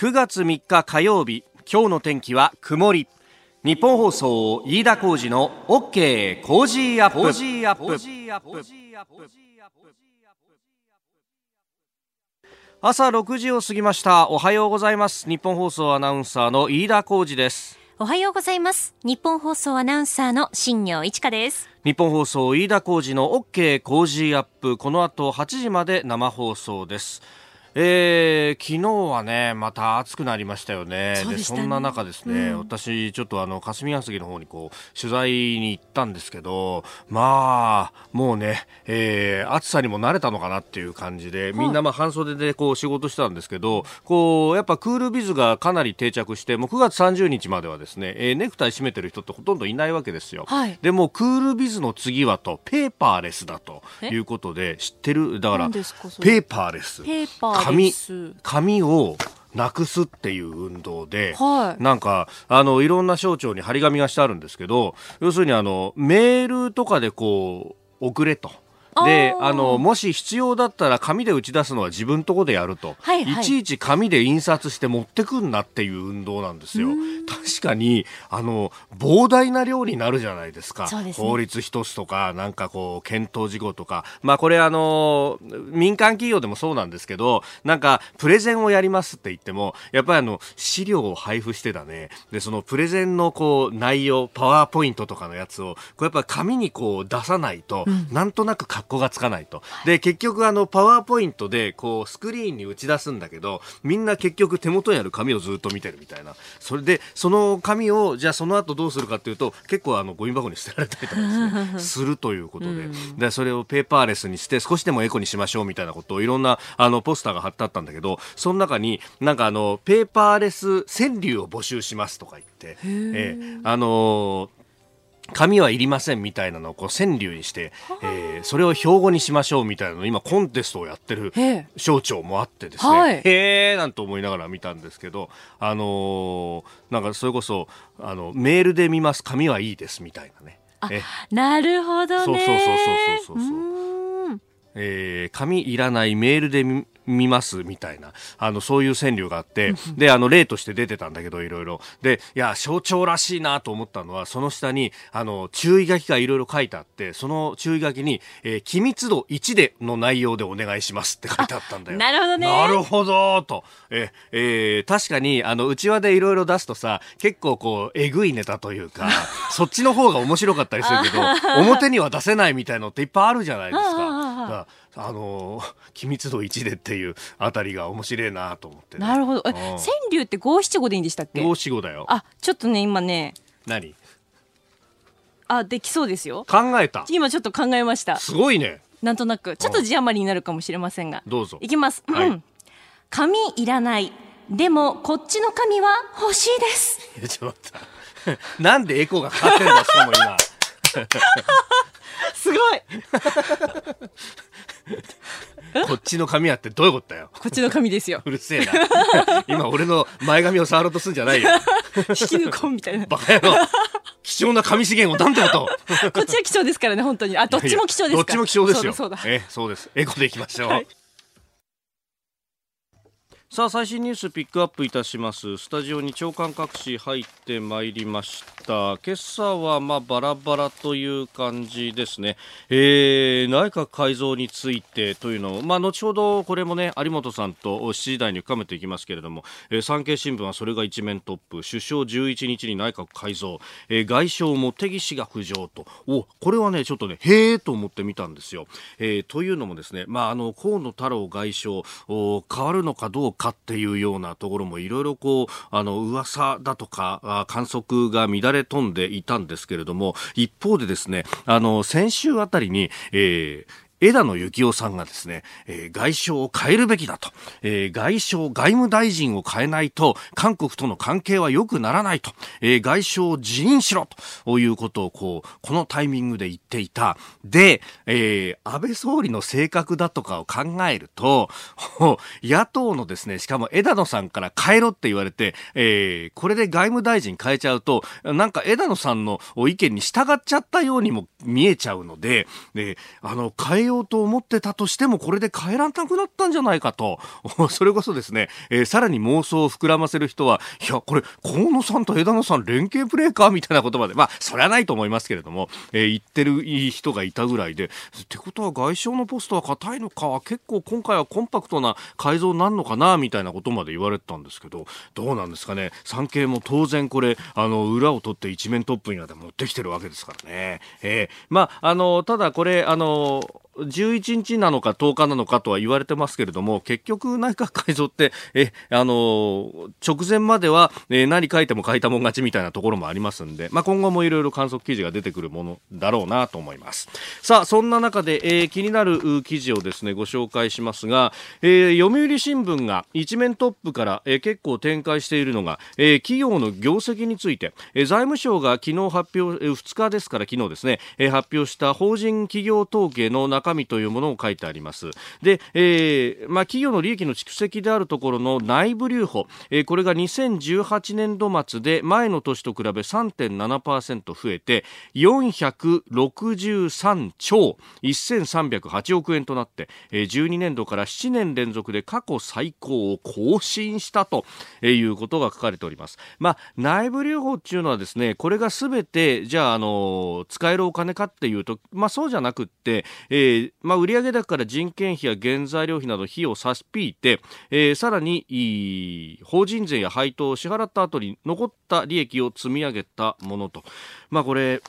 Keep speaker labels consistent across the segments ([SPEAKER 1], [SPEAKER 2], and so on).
[SPEAKER 1] 9月3日火曜日今日の天気は曇り。日本放送飯田浩二の OK コージーアップ。朝6時を過ぎました。おはようございます。ニッポン放送アナウンサーの飯田浩司です。
[SPEAKER 2] おはようございます。ニッポン放送アナウンサーの新行市佳です。
[SPEAKER 1] 日本放送飯田浩二の OK コージーアップ。この後8時まで生放送ですえー、昨日はね、また暑くなりましたよね。そで、ね、そんな中ですね、うん、私、ちょっとあの、霞が関の方にこう、取材に行ったんですけど、まあ、もうね、えー、暑さにも慣れたのかなっていう感じで、みんなまあ半袖でこう仕事してたんですけど、こう、やっぱクールビズがかなり定着して、もう9月30日まではですね、えー、ネクタイ締めてる人ってほとんどいないわけですよ。はい、でも、クールビズの次はと、ペーパーレスだということで、知ってる？だから、ペーパーレス。
[SPEAKER 2] ペーパー
[SPEAKER 1] 紙紙をなくすっていう運動で、はい、なんかあのいろんな省庁に張り紙がしてあるんですけど要するにあのメールとかでこう送れと。であのもし必要だったら紙で打ち出すのは自分とこでやると、はいはい、いちいち紙で印刷して持ってくんなっていう運動なんですよ。確かにあの膨大な量になるじゃないですか、ね、法律一つとかなんかこう検討事項とか、まあ、これあの民間企業でもそうなんですけどなんかプレゼンをやりますって言ってもやっぱりあの資料を配布してだね。でそのプレゼンのこう内容パワーポイントとかのやつをこうやっぱ紙にこう出さないと、うん、なんとなく格好がつかないと。で、結局あの、パワーポイントで、こう、スクリーンに打ち出すんだけど、みんな結局手元にある紙をずっと見てるみたいな。それで、その紙を、じゃあその後どうするかっていうと、結構あの、ゴミ箱に捨てられたりとかですね、するということで、で、それをペーパーレスにして、少しでもエコにしましょうみたいなことをいろんな、あの、ポスターが貼ってあったんだけど、その中に、なんかあの、ペーパーレス川柳を募集しますとか言って、えー、あのー紙はいりませんみたいなのをこう川柳にして、えー、それを標語にしましょうみたいなの今コンテストをやってる省庁もあってですね、はい、へえなんて思いながら見たんですけど、あのー、なんかそれこそあのメールで見ます紙はいいですみたいなね。
[SPEAKER 2] なるほどね。そうそうそう
[SPEAKER 1] そうそうそう。えー、紙いらないメールで見ますみたいな、あの、そういう川柳があって、で、あの、例として出てたんだけど、いろいろ。で、いや、象徴らしいなと思ったのは、その下に、あの、注意書きがいろいろ書いてあって、その注意書きに、えー、機密度1での内容でお願いしますって書いてあったんだよ。
[SPEAKER 2] なるほどね。
[SPEAKER 1] なるほど、と。え、えー、確かに、あの、内輪でいろいろ出すとさ、結構こう、えぐいネタというか、そっちの方が面白かったりするけど、表には出せないみたいのっていっぱいあるじゃないですか。あの機密度1でっていうあたりが面白いなと思って、
[SPEAKER 2] ね、なるほど。え、川柳って五七五でいいんでしたっけ？
[SPEAKER 1] 五七五だよ。
[SPEAKER 2] あちょっとね今ね。
[SPEAKER 1] 何？
[SPEAKER 2] あできそうですよ。
[SPEAKER 1] 考えた。
[SPEAKER 2] 今ちょっと考えました。
[SPEAKER 1] すごいね。
[SPEAKER 2] なんとなく。ちょっと字余りになるかもしれませんが。
[SPEAKER 1] どうぞ。
[SPEAKER 2] いきます、はい、紙いらない。でもこっちの紙は欲しいです。
[SPEAKER 1] ちょっと なんでエコーがかかってんだしかも今。
[SPEAKER 2] すごい
[SPEAKER 1] こっちの髪やってどういうことだよ？
[SPEAKER 2] こっちの髪ですよ。
[SPEAKER 1] うるせえな。今俺の前髪を触ろうとするんじゃないよ。
[SPEAKER 2] 引き抜こうみたいな。
[SPEAKER 1] バカ野郎。貴重な紙資源をなんてこと。
[SPEAKER 2] こっちは貴重ですからね、本当に。あ、どっちも貴重ですか
[SPEAKER 1] どっちも貴重ですよ。
[SPEAKER 2] そうだ。
[SPEAKER 1] え、そうです。エコでいきましょう。はいさあ最新ニュースピックアップいたします。スタジオに長官各紙入ってまいりました。今朝はまあバラバラという感じですね、えー、内閣改造についてというのをまあ後ほどこれもね有本さんと7時台に深めていきますけれども、えー、産経新聞はそれが一面トップ。首相11日に内閣改造、えー、外相茂木氏が浮上と。おこれはねちょっとねへえと思ってみたんですよ、えー、というのもですねまああの河野太郎外相変わるのかどうかかっていうようなところもいろいろこう、あの、噂だとか、観測が乱れ飛んでいたんですけれども、一方でですね、あの、先週あたりに、えー、枝野幸男さんがですね、えー、外相を変えるべきだと、えー、外相、外務大臣を変えないと、韓国との関係は良くならないと、えー、外相を辞任しろと。いうことを、こう、このタイミングで言っていた。で、えー、安倍総理の性格だとかを考えると、野党のですね、しかも枝野さんから変えろって言われて、えー、これで外務大臣変えちゃうと、なんか枝野さんの意見に従っちゃったようにも見えちゃうので、で、あの、変えようと思ってたとしてもこれで変えらなくなったんじゃないかと。それこそですね、えー、さらに妄想を膨らませる人はいやこれ河野さんと枝野さん連携プレーかみたいな言葉で。まあそれはないと思いますけれども、えー、言ってる人がいたぐらいで。ってことは外相のポストは硬いのか結構今回はコンパクトな改造なるのかなみたいなことまで言われてたんですけどどうなんですかね。産経も当然これあの裏を取って一面トップになって持ってきてるわけですからね。えー、まああのただこれあの11日なのか10日なのかとは言われてますけれども、結局内閣改造って、え、あの、直前までは、え何書いても書いたもん勝ちみたいなところもありますんで、まあ、今後もいろいろ観測記事が出てくるものだろうなと思います。さあ、そんな中で、えー、気になる記事をですね、ご紹介しますが、えー、読売新聞が一面トップから、えー、結構展開しているのが、えー、企業の業績について、えー、財務省が昨日発表、えー、2日ですから昨日ですね、えー、発表した法人企業統計の中身というものを書いてあります。で、えー、まあ、企業の利益の蓄積であるところの内部留保、えー、これが2018年度末で前の年と比べ3.7%増えて463兆1308億円となって、えー、12年度から7年連続で過去最高を更新したということが書かれております。まあ、内部留保っていうのはですね、これがすべて、じゃあ、あの、使えるお金かっていうと、まあ、そうじゃなくって、えー、まあ、売上高から人件費や原材料費など費用を差し引いて、えー、さらに法人税や配当を支払った後に残った利益を積み上げたものと。まあこれ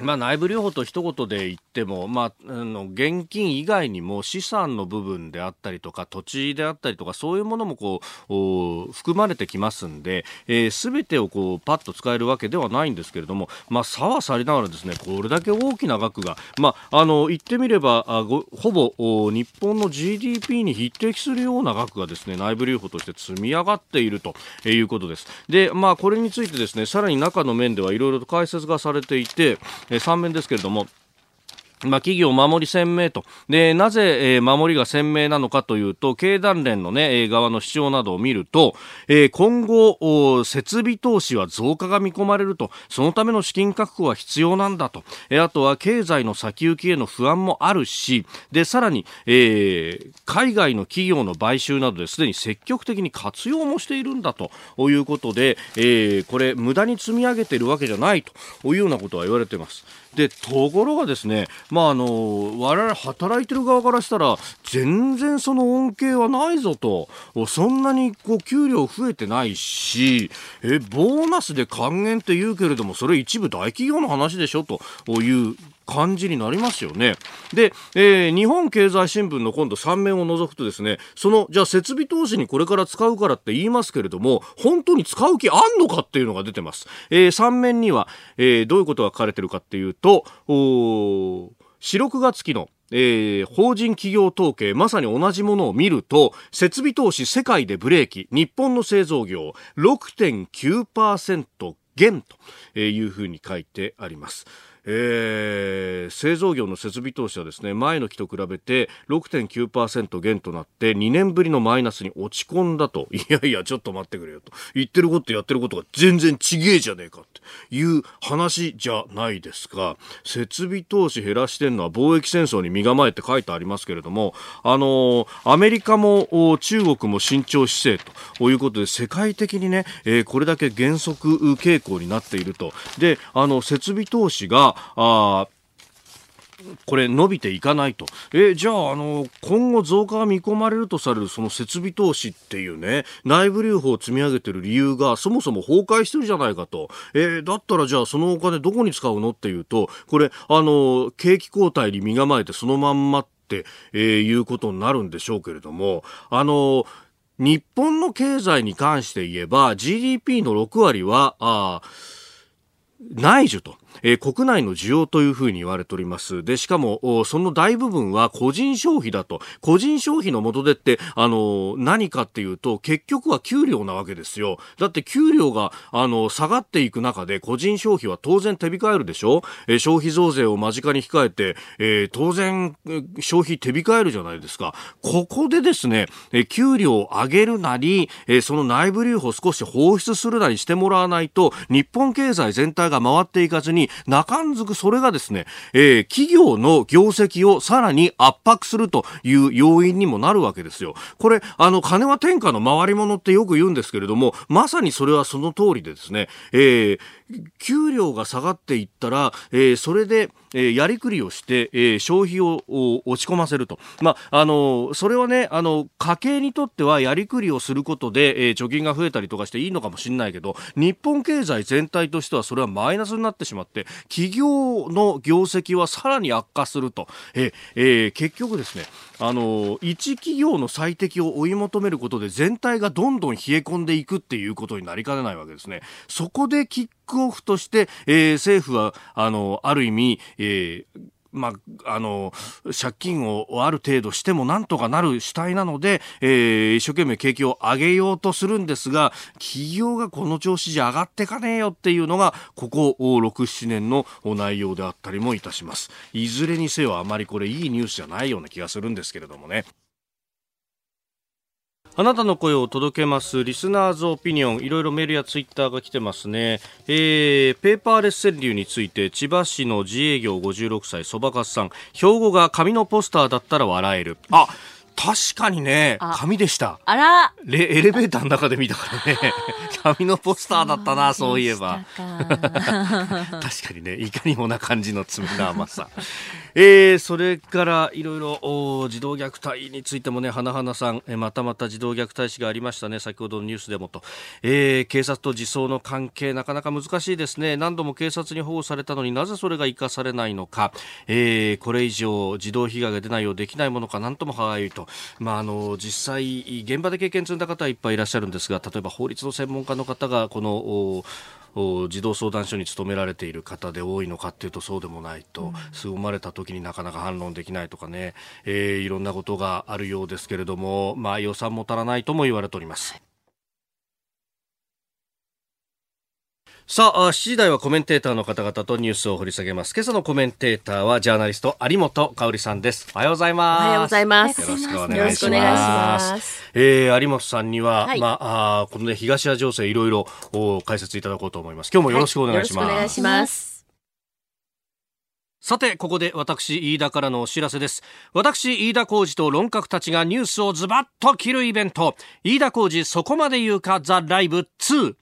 [SPEAKER 1] まあ、内部留保と一言で言っても、まあ、あの現金以外にも資産の部分であったりとか土地であったりとかそういうものもこう含まれてきますんで、えー、全てをこうパッと使えるわけではないんですけれども、まあ、差はさりながらですねこれだけ大きな額が、まあ、あの言ってみればあごほぼ日本の GDP に匹敵するような額がですね内部留保として積み上がっているということです。で、まあ、これについてですねさらに中の面ではいろいろと解説がされていてえー、3面ですけれども、まあ、企業守り鮮明と。で、なぜ、えー、守りが鮮明なのかというと、経団連のね、側の主張などを見ると、えー、今後、設備投資は増加が見込まれると、そのための資金確保は必要なんだと。えー、あとは経済の先行きへの不安もあるし、で、さらに、えー、海外の企業の買収などですでに積極的に活用もしているんだということで、えー、これ、無駄に積み上げているわけじゃないというようなことは言われています。で、ところがですね、まあ、あの、我々働いてる側からしたら、全然その恩恵はないぞと、そんなにこう給料増えてないし、え、ボーナスで還元って言うけれども、それ一部大企業の話でしょという感じになりますよね。で、えー、日本経済新聞の今度3面を除くとですね、その、じゃあ設備投資にこれから使うからって言いますけれども、本当に使う気あんのかっていうのが出てます。えー、3面には、えー、どういうことが書かれてるかっていうと、お4、6月期のえー、法人企業統計、まさに同じものを見ると、設備投資世界でブレーキ、日本の製造業6.9%減というふうに書いてあります。えー、製造業の設備投資はですね前の期と比べて6.9%減となって2年ぶりのマイナスに落ち込んだと。いやいやちょっと待ってくれよと。言ってることやってることが全然ちげえじゃねえかっていう話じゃないですか。設備投資減らしてんのは貿易戦争に身構えって書いてありますけれどもあのアメリカも中国も慎重姿勢ということで世界的にね、えー、これだけ減速傾向になっていると。であの設備投資があこれ伸びていかないと。え、じゃあ、あの、今後増加が見込まれるとされるその設備投資っていうね、内部留保を積み上げてる理由がそもそも崩壊してるじゃないかと。え、だったらじゃあそのお金どこに使うのっていうと、これ、あの、景気後退に身構えてそのまんまって、えー、いうことになるんでしょうけれども、あの、日本の経済に関して言えば GDP の6割は、あ内需と。えー、国内の需要というふうに言われております。で、しかも、その大部分は個人消費だと。個人消費の元でって、あの、何かっていうと、結局は給料なわけですよ。だって給料が、あの、下がっていく中で、個人消費は当然手控えるでしょえ、消費増税を間近に控えて、え、当然、消費手控えるじゃないですか。ここでですね、え給料を上げるなり、えその内部留保を少し放出するなりしてもらわないと、日本経済全体が回っていかずに、中んずくそれがですね、えー、企業の業績をさらに圧迫するという要因にもなるわけですよ。これ、あの、金は天下の回り物ってよく言うんですけれども、まさにそれはその通りでですね、えー、給料が下がっていったら、えー、それで、え、やりくりをして、え、消費を落ち込ませると。まあ、あの、それはね、あの、家計にとってはやりくりをすることで、え、貯金が増えたりとかしていいのかもしれないけど、日本経済全体としてはそれはマイナスになってしまって、企業の業績はさらに悪化すると。ええ、結局ですね、あの、一企業の最適を追い求めることで全体がどんどん冷え込んでいくっていうことになりかねないわけですね。そこでキックオフとして、えー、政府は、あの、ある意味、えーまあ、あの、借金をある程度してもなんとかなる主体なので、えー、一生懸命景気を上げようとするんですが、企業がこの調子じゃ上がってかねえよっていうのが、ここ6、7年の内容であったりもいたします。いずれにせよあまりこれいいニュースじゃないような気がするんですけれどもね。あなたの声を届けますリスナーズオピニオン。いろいろメールやツイッターが来てますね、えー、ペーパーレス川柳について千葉市の自営業56歳そばかすさん。標語が紙のポスターだったら笑える。あ確かにね、紙でした。
[SPEAKER 2] あら。
[SPEAKER 1] レエレベーターの中で見たからね、紙のポスターだったな、そういえば。確かにね、いかにもな感じの冷た甘さ。えー、それからいろいろ児童虐待についてもね、花々さん、えまたまた児童虐待死がありましたね、先ほどのニュースでもと。えー、警察と児相の関係、なかなか難しいですね。何度も警察に保護されたのになぜそれが生かされないのか。えー、これ以上児童被害が出ないようできないものか、なんとも歯がゆいと。まあ、あの、実際、現場で経験積んだ方はいっぱいいらっしゃるんですが、例えば法律の専門家の方が、この、児童相談所に勤められている方で多いのかっていうとそうでもないと、うん、すぐ生まれた時になかなか反論できないとかね、えー、いろんなことがあるようですけれども、まあ、予算も足らないとも言われております。さあ、7時台はコメンテーターの方々とニュースを掘り下げます。今朝のコメンテーターはジャーナリスト有本香里さんです。おはようございます。
[SPEAKER 3] おはようございます。
[SPEAKER 1] よろしくお願いします。ますえー、有本さんには、はい、まあ、あこのね、東ア情勢いろいろ解説いただこうと思います。今日もよろしくお願いします。はい、
[SPEAKER 3] お願いします。
[SPEAKER 1] さて、ここで私、飯田からのお知らせです。私、飯田浩二と論客たちがニュースをズバッと切るイベント、飯田浩司そこまで言うか？ the live 2。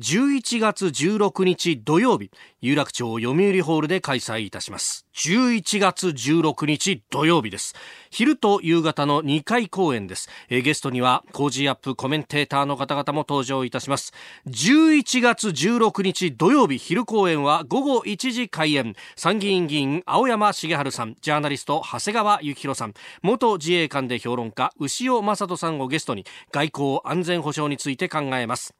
[SPEAKER 1] 11月16日土曜日、有楽町読売ホールで開催いたします。11月16日土曜日です。昼と夕方の2回公演です。えゲストには、 Cozy up コメンテーターの方々も登場いたします。11月16日土曜日昼公演は午後1時開演。参議院議員青山繁晴さん、ジャーナリスト長谷川幸洋さん、元自衛官で評論家牛尾正人さんをゲストに外交安全保障について考えます。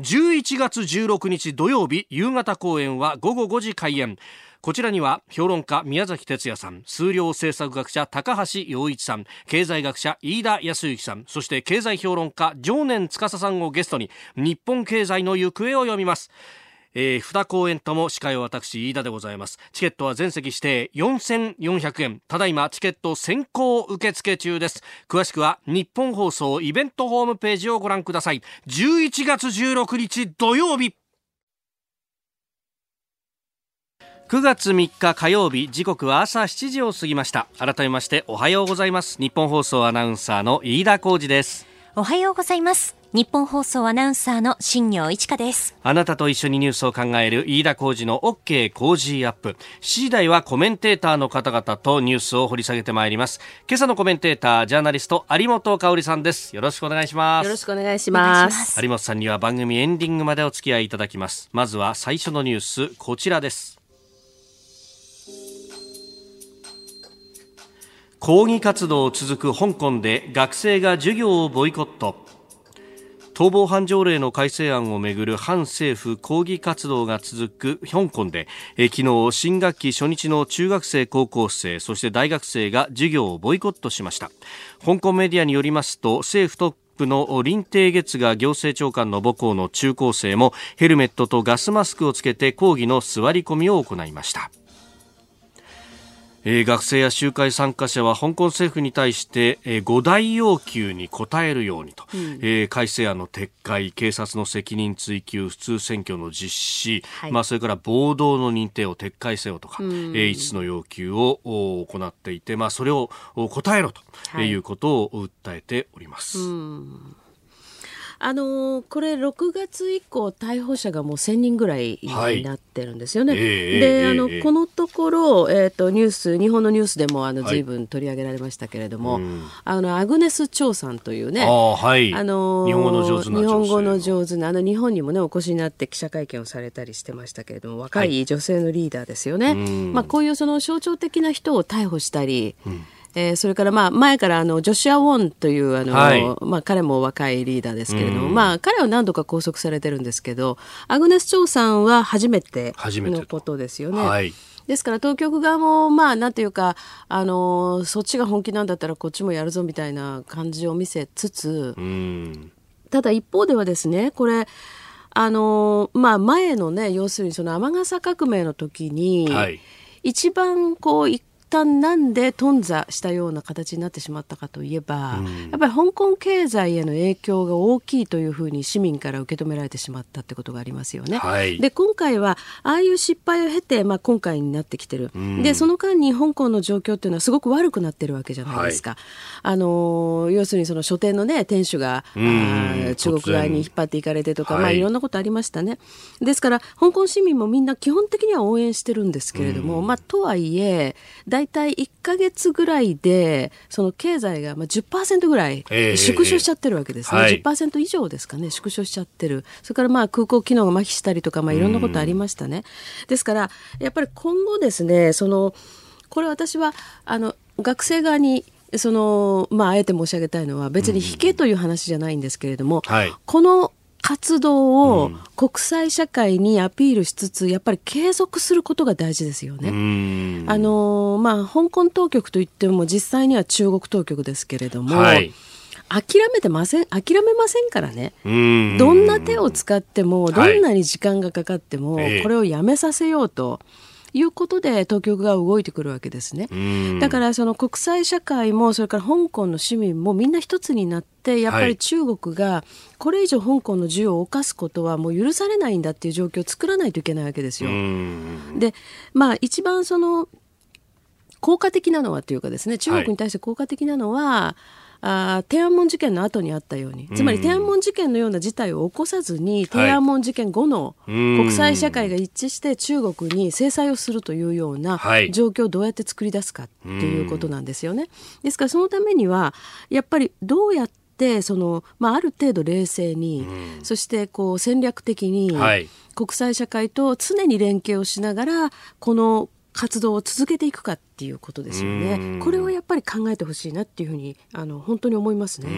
[SPEAKER 1] 11月16日土曜日夕方公演は午後5時開演こちらには評論家宮崎哲也さん数量政策学者高橋洋一さん経済学者飯田康之さんそして経済評論家常年司さんをゲストに日本経済の行方を読みます。えー、2公演とも司会は私飯田でございます。チケットは全席指定4400円。ただいまチケット先行受付中です。詳しくは日本放送イベントホームページをご覧ください。11月16日土曜日。9月3日火曜日時刻は朝7時を過ぎました。改めましておはようございます。日本放送アナウンサーの飯田浩二です。
[SPEAKER 2] おはようございます。日本放送アナウンサーの新業一華です。
[SPEAKER 1] あなたと一緒にニュースを考える飯田浩二の OK 工事アップ。7時台はコメンテーターの方々とニュースを掘り下げてまいります。今朝のコメンテータージャーナリスト有本香里さんです。よろしくお願いします。
[SPEAKER 3] よろしくお願いします。
[SPEAKER 1] 有本さんには番組エンディングまでお付き合いいただきます。まずは最初のニュースこちらです抗議活動を続く香港で学生が授業をボイコット。逃亡犯条例の改正案をめぐる反政府抗議活動が続く香港で、え昨日新学期初日の中学生高校生そして大学生が授業をボイコットしました。香港メディアによりますと政府トップの林鄭月が行政長官の母校の中高生もヘルメットとガスマスクをつけて抗議の座り込みを行いました。えー、学生や集会参加者は香港政府に対して、えー、5大要求に応えるようにと、うん、えー、改正案の撤回警察の責任追及普通選挙の実施、はい、まあ、それから暴動の認定を撤回せよとか、うん、えー、5つの要求を行っていて、まあ、それを答えろとい。うことを訴えております。はい
[SPEAKER 3] あのー、これ6月以降逮捕者がもう1000人ぐらいになってるんですよね。はい、で、あの、このところ、えっ、ー、とニュース日本のニュースでもあの随分取り上げられましたけれども、はい、あのアグネス長さんというね、あ、
[SPEAKER 1] はい、あのー、日本語の上手な
[SPEAKER 3] 日本語の上手なあの日本にもねお越しになって記者会見をされたりしてましたけれども、若い女性のリーダーですよね。はい、まあこういうその象徴的な人を逮捕したり。うんえー、それからまあ前からあのジョシュア・ウォンというあの、はい、まあ、彼も若いリーダーですけれども、まあ、彼は何度か拘束されてるんですけどアグネス・チョウさんは初めてのことですよね。はい、ですから当局側もまあなんていうかあのそっちが本気なんだったらこっちもやるぞみたいな感じを見せつつただ一方ではですねこれあのまあ前のね要するにその天笠革命の時に、はい、一番こう旦なんで頓挫したような形になってしまったかといえば、うん、やっぱり香港経済への影響が大きいというふうに市民から受け止められてしまったってことがありますよね。はい、で今回はああいう失敗を経て、まあ、今回になってきてる、うん、でその間に香港の状況っていうのはすごく悪くなってるわけじゃないですか。はい、あの要するにその書店の、ね、店主が、うん、中国側に引っ張っていかれてとか、はい。まあ、いろんなことありましたね。ですから香港市民もみんな基本的には応援してるんですけれども、まあ、とはいえ大大体1か月ぐらいでその経済がまあ10%ぐらい縮小しちゃってるわけですね、えー、10%以上ですかね縮小しちゃってる。それからまあ空港機能が麻痺したりとか、まあ、いろんなことありましたね、ですからやっぱり今後ですねそのこれ私はあの学生側にそのまあ、あえて申し上げたいのは別に引けという話じゃないんですけれども、うん。はい、この活動を国際社会にアピールしつつ、やっぱり継続することが大事ですよね。あのまあ、香港当局といっても実際には中国当局ですけれども、はい。諦めてません諦めませんからね。どんな手を使ってもどんなに時間がかかっても、はい、これをやめさせようと。いうことで当局が動いてくるわけですね。だからその国際社会もそれから香港の市民もみんな一つになってやっぱり中国がこれ以上香港の自由を犯すことはもう許されないんだっていう状況を作らないといけないわけですよ。でまあ一番その効果的なのはというかですね中国に対して効果的なのは、はいあ天安門事件の後にあったように。つまり天安門事件のような事態を起こさずに、天安門事件後の国際社会が一致して中国に制裁をするというような状況をどうやって作り出すかっていうことなんですよね。ですからそのためにはやっぱりどうやってその、まあ、ある程度冷静に、そしてこう戦略的に、国際社会と常に連携をしながらこの活動を続けていくかっていうことですよね。これをやっぱり考えてほしいなっていうふうにあの本当に思いますね。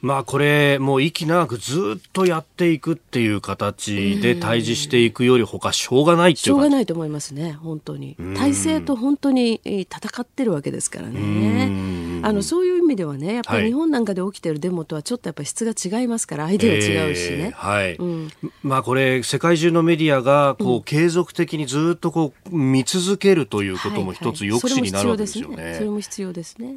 [SPEAKER 1] まあこれもう息長くずっとやっていくっていう形で対峙していくより他しょうがないっていう
[SPEAKER 3] しょうがないと思いますね本当に。体制と本当に戦ってるわけですからね。あのそういう意味ではねやっぱり日本なんかで起きてるデモとはちょっとやっぱり質が違いますから相手が違うしね。えー、はい。うん、
[SPEAKER 1] まあこれ世界中のメディアがこう継続的にずっとこう見続けるということも一つ抑止になるわけですよね。
[SPEAKER 3] それも必要ですね。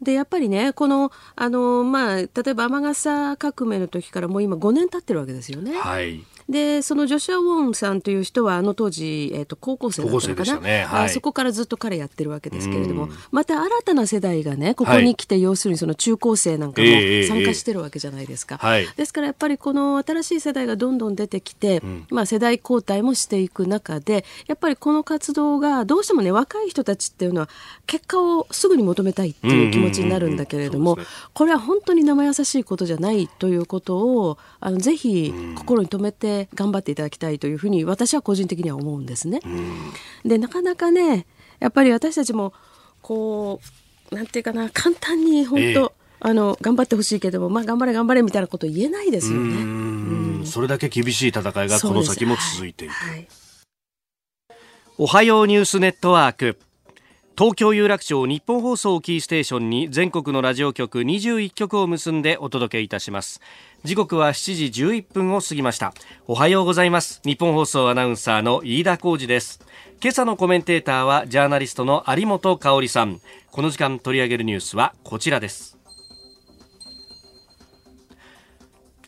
[SPEAKER 3] でやっぱりねこのあの、まあ、例えば天笠革命の時からもう今5年経ってるわけですよね。はいでそのジョシュア・ウォンさんという人はあの当時、えーと、高校生だったのかな、ね。はい、あそこからずっと彼やってるわけですけれどもまた新たな世代がねここに来て、はい、要するにその中高生なんかも参加してるわけじゃないですか、ですからやっぱりこの新しい世代がどんどん出てきて、うん、まあ、世代交代もしていく中でやっぱりこの活動がどうしてもね若い人たちっていうのは結果をすぐに求めたいっていう気持ちになるんだけれども、これは本当に生優しいことじゃないということをあのぜひ心に留めて頑張っていただきたいというふうに私は個人的には思うんですね。でなかなかねやっぱり私たちもこうなんていうかな簡単に本当、えーあの頑張ってほしいけども、まあ、頑張れ頑張れみたいなこと言えないですよね。
[SPEAKER 1] それだけ厳しい戦いがこの先も続いている。はい、おはようニュースネットワーク東京有楽町日本放送キーステーションに全国のラジオ局21局を結んでお届けいたします。時刻は7時11分を過ぎました。おはようございます。日本放送アナウンサーの飯田浩二です。今朝のコメンテーターはジャーナリストの有本香里さん。この時間取り上げるニュースはこちらです。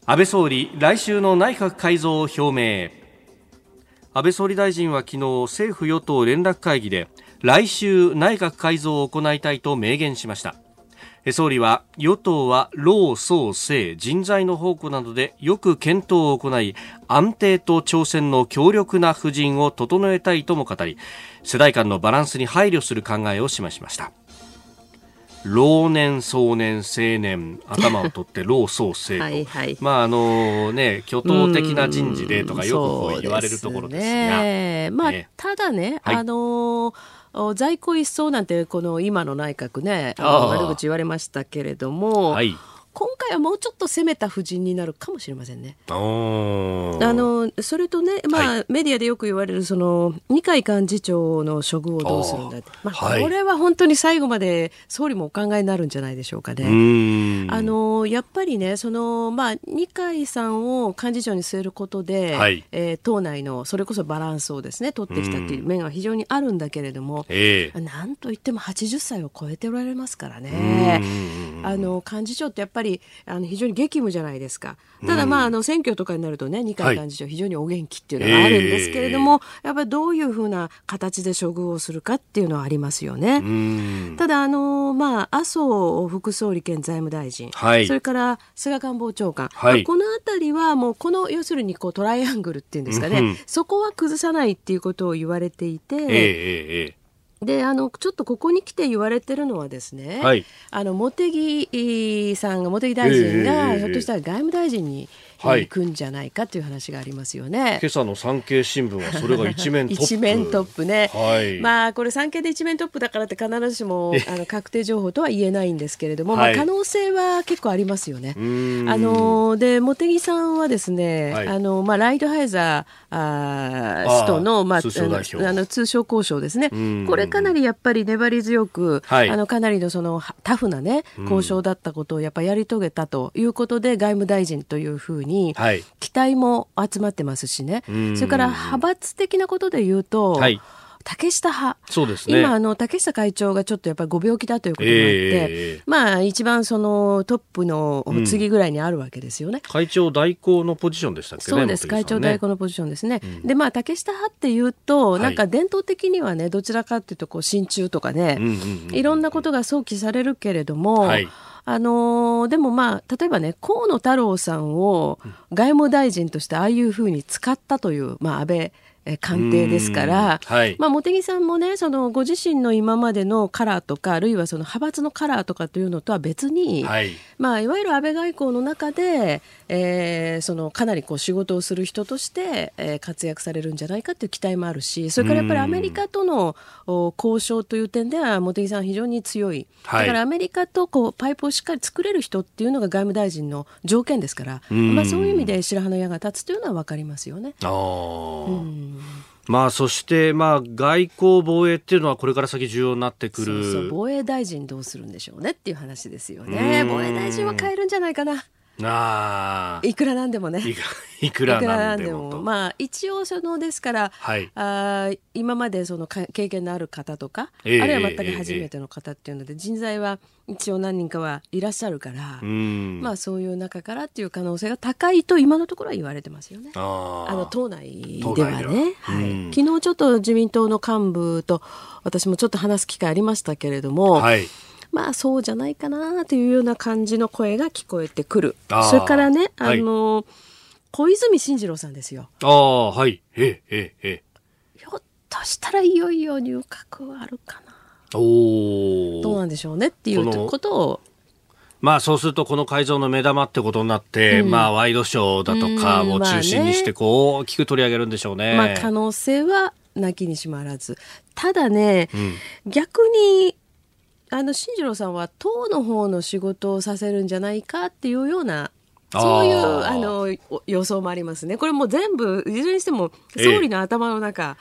[SPEAKER 1] 安倍総理来週の内閣改造を表明。安倍総理大臣は昨日政府与党連絡会議で来週内閣改造を行いたいと明言しました。総理は与党は労総政人材の宝庫などでよく検討を行い安定と挑戦の強力な布陣を整えたいとも語り世代間のバランスに配慮する考えを示しました。老年、壮年、青年、頭を取って老壮青と。はいはい、まああのね、巨頭的な人事でとかよくこう言われるところですが。
[SPEAKER 3] ね、まあ、ね、ただね、はい、あのー在庫一掃なんてこの今の内閣ね悪口言われましたけれども、はい、今回はもうちょっと攻めた布陣になるかもしれませんね。あのそれとね、まあ、はい、メディアでよく言われるその二階幹事長の処遇をどうするんだって、まあ、これは本当に最後まで総理もお考えになるんじゃないでしょうかね。あのやっぱりねその、まあ、二階さんを幹事長に据えることで、はい、えー、党内のそれこそバランスをですね取ってきたという面は非常にあるんだけれども、えー、なんといっても80歳を超えておられますからね。あの幹事長ってやっぱりりあの非常に激務じゃないですか。ただ、まあ、あの選挙とかになるとね二階幹事長非常にお元気っていうのがあるんですけれども、はいやっぱりどういうふうな形で処遇をするかっていうのはありますよね。ただあの、まあ、麻生副総理兼財務大臣、はい、それから菅官房長官、はい、この辺りはもうこの要するにこうトライアングルっていうんですかね、うん、そこは崩さないっていうことを言われていて。えーえーであのちょっとここに来て言われてるのはですね、はい、あの茂木さんが茂木大臣が、ひょっとしたら外務大臣に行くんじゃないかという話がありますよね。
[SPEAKER 1] 今朝の産経新聞はそれが一面トップ。
[SPEAKER 3] 一面トップね。はい、まあこれ産経で一面トップだからって必ずしもあの確定情報とは言えないんですけれども、まあ可能性は結構ありますよね。あので茂木さんはですね、はい、あのまあライドハイザーあ首都のまああの通商交渉ですね。これかなりやっぱり粘り強く、はい、あのかなりのそのタフなね交渉だったことをやっぱりやり遂げたということで外務大臣というふうにに期待も集まってますしね、はい、それから派閥的なことで言うと、はい。竹下派。そうですね。今、あの、竹下会長がちょっとやっぱりご病気だということもあって、えー、まあ、一番そのトップの次ぐらいにあるわけですよね。
[SPEAKER 1] うん、会長代行のポジションでしたっけ、
[SPEAKER 3] ね、そうです。会長代行のポジションですね。うん、で、まあ、竹下派っていうと、なんか伝統的にはね、どちらかっていうと、こう、親中とかね、いろんなことが想起されるけれども、はいあのー、でもまあ、例えばね、河野太郎さんを外務大臣としてああいうふうに使ったという、まあ、安倍官邸ですから、はい、まあ、茂木さんもねそのご自身の今までのカラーとかあるいはその派閥のカラーとかというのとは別に、はい。まあ、いわゆる安倍外交の中で、えー、そのかなりこう仕事をする人として、えー、活躍されるんじゃないかという期待もあるしそれからやっぱりアメリカとの交渉という点では茂木さん非常に強い、はい、だからアメリカとこうパイプをしっかり作れる人っていうのが外務大臣の条件ですから、まあ、そういう意味で白羽の矢が立つというのは分かりますよね。あ
[SPEAKER 1] うんまあ、そして、まあ、外交防衛っていうのはこれから先重要になってくる。
[SPEAKER 3] そうそう防衛大臣どうするんでしょうねっていう話ですよね。防衛大臣は変えるんじゃないかな。あいくらなんでもね。
[SPEAKER 1] いく らなんでも
[SPEAKER 3] まあ一応そのですから、はい、あ今までその経験のある方とか、えー、あるいは全く初めての方っていうので、えー、人材は一応何人かはいらっしゃるから、まあそういう中からっていう可能性が高いと今のところは言われてますよね。あの党内ではね、は。い、昨日ちょっと自民党の幹部と私もちょっと話す機会ありましたけれども。はいまあそうじゃないかなというような感じの声が聞こえてくる。それからね、あの、はい、小泉進次郎さんですよ。
[SPEAKER 1] ああ、はい。ええ、ええ。
[SPEAKER 3] ひょっとしたらいよいよ入閣はあるかな。おどうなんでしょうねっていうことを。
[SPEAKER 1] まあそうするとこの改造の目玉ってことになって、うん、まあワイドショーだとかを中心にしてこう大きく取り上げるんでしょうね。
[SPEAKER 3] まあ可能性はなきにしもあらず。ただね、うん、逆にあの進次郎さんは党の方の仕事をさせるんじゃないかっていうようなそういうあの予想もありますね。これも全部いずれにしても総理の頭の中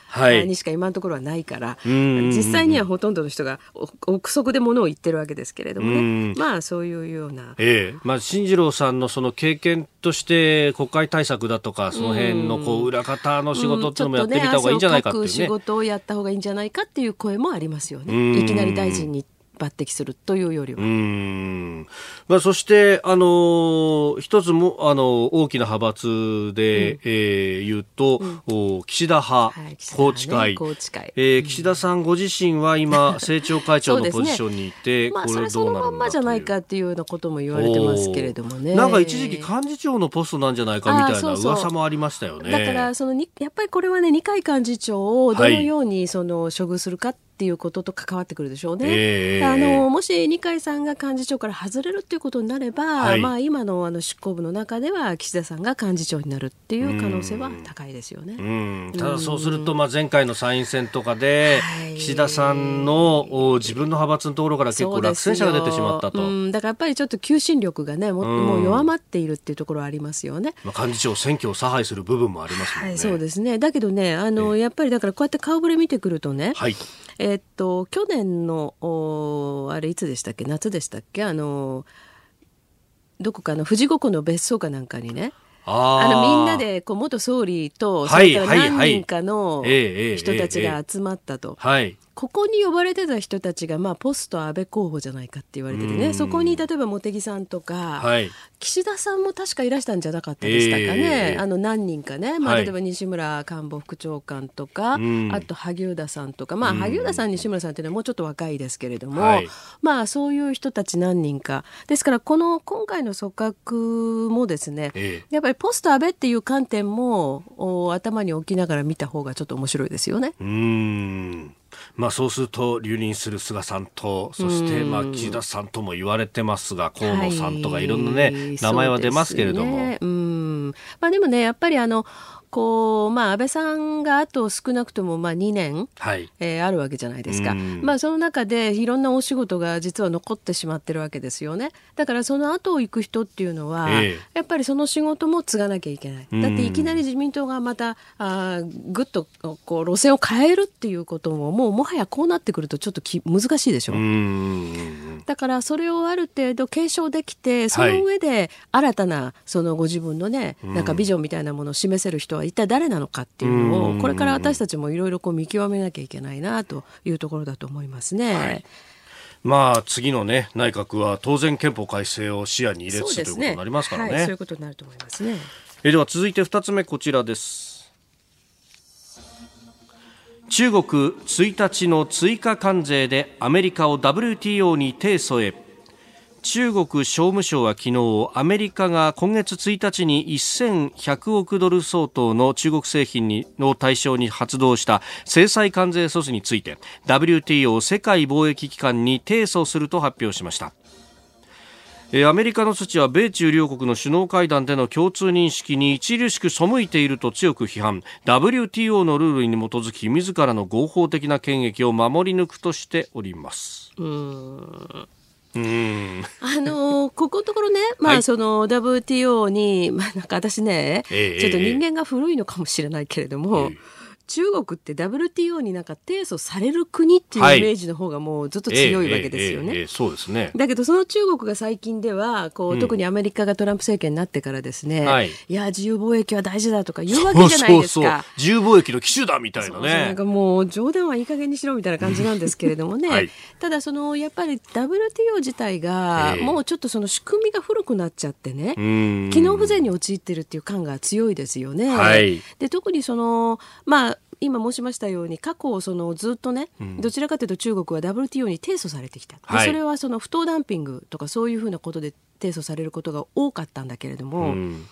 [SPEAKER 3] にしか今のところはないから、実際にはほとんどの人が憶測でものを言ってるわけですけれどもね。まあそういうような。
[SPEAKER 1] ええまあ進次郎さんのその経験として国会対策だとかその辺のこう裏方の仕事っていうのもやってみた方がいいんじゃないかっていうね。ね
[SPEAKER 3] 仕事をやった方がいいんじゃないかっていう声もありますよね。いきなり大臣に抜擢するというよりは。
[SPEAKER 1] まあ、そして、あの一つも、あの大きな派閥で、うん、えー、言うと、うん、岸田派、はい、宏池会、ね、会。えー、岸田さんご自身は今、政調会長のポジションにいて、
[SPEAKER 3] ね、これどうなるのまんまじゃないかっていうようなことも言われてますけれどもね。
[SPEAKER 1] なんか一時期幹事長のポストなんじゃないかみたいな噂もありましたよね。
[SPEAKER 3] だからそのやっぱりこれはね二階幹事長をどのようにその処遇するかっていうことと関わってくるでしょうね。えー、あのもし二階さんが幹事長から外れるっていうことになれば、はい、まあ、今のあの執行部の中では岸田さんが幹事長になるっていう可能性は高いですよね。
[SPEAKER 1] うん。ただそうすると、まあ、前回の参院選とかで、岸田さんの自分の派閥のところから結構落選者が出てしまったと。
[SPEAKER 3] だからやっぱりちょっと求心力がねももう弱まっているっていうところはありますよね。
[SPEAKER 1] まあ、幹事長選挙を差配する部分もありますもんね。はい、
[SPEAKER 3] そうですね。だけどねあの、やっぱりだからこうやって顔ぶれ見てくるとね、はい。えー、っと去年のあれいつでしたっけ？夏でしたっけ？あのどこかの富士五湖の別荘かなんかにね。あのみんなでこう元総理とそれから何人かの人たちが集まったと、はいここに呼ばれてた人たちが、まあ、ポスト安倍候補じゃないかって言われててね。そこに例えば茂木さんとか、はい、岸田さんも確かいらしたんじゃなかったでしたかね、えー、あの何人かね、まあ、例えば西村官房副長官とか、はい、あと萩生田さんとか、まあ、萩生田さん西村さんっていうのはもうちょっと若いですけれども、はい、まあ、そういう人たち何人か。ですからこの今回の組閣もですね、えー、やっぱりポスト安倍っていう観点も頭に置きながら見た方がちょっと面白いですよね。
[SPEAKER 1] うんまあ、そうすると留任する菅さんとそしてまあ岸田さんとも言われてますが河野さんとかい。ろんなね、はい、名前は出ますけれども。ね、うん。
[SPEAKER 3] まあ、でもねやっぱりあのこう、まあ、安倍さんがあと少なくともまあ2年、はい。えー、あるわけじゃないですか、まあ、その中でいろんなお仕事が実は残ってしまってるわけですよね。だからその後を行く人っていうのは、えー、やっぱりその仕事も継がなきゃいけない。だっていきなり自民党がまたあぐっとこう路線を変えるっていうことももうもはやこうなってくるとちょっとき難しいでしょ。だからそれをある程度継承できてその上で新たなそのご自分のね、なんかビジョンみたいなものを示せる人は一体誰なのかっていうのをこれから私たちもいろいろ見極めなきゃいけないなというところだと思いますね。はい
[SPEAKER 1] まあ、次の、ね、内閣は当然憲法改正を視野に入れつつ、ね、ということになりますからね、はい、
[SPEAKER 3] そういうことになると思いますね。
[SPEAKER 1] えでは続いて2つ目こちらです。中国1日の追加関税でアメリカを WTO に提訴へ中国商務省は昨日アメリカが今月1日に1100億ドル相当の中国製品にの対象に発動した制裁関税措置について WTO 世界貿易機関に提訴すると発表しました。アメリカの措置は米中両国の首脳会談での共通認識に著しく背いていると強く批判。WTO のルールに基づき自らの合法的な権益を守り抜くとしております。
[SPEAKER 3] あのここのところね、まあ、その WTO に、まあ、なんか私ね、えー、ちょっと人間が古いのかもしれないけれども、えー中国って WTO になんか提訴される国っていうイメージの方がもうずっと強いわけですよね。
[SPEAKER 1] そうですね。
[SPEAKER 3] だけどその中国が最近ではこう、うん、特にアメリカがトランプ政権になってからですね、はい、いや自由貿易は大事だとか言うわけじゃないですか。
[SPEAKER 1] 自由貿易の機種だみたいなね。
[SPEAKER 3] なんかもう冗談はいい加減にしろみたいな感じなんですけれどもね。はい、ただそのやっぱり WTO 自体がもうちょっとその仕組みが古くなっちゃってね、機能不全に陥ってるっていう感が強いですよね。はい、で特にそのまあ今申しましたように過去そのずっとね、うん、どちらかというと中国は WTO に提訴されてきた、はい、それはその不当ダンピングとかそういうふうなことで提訴されることが多かったんだけれども、うん、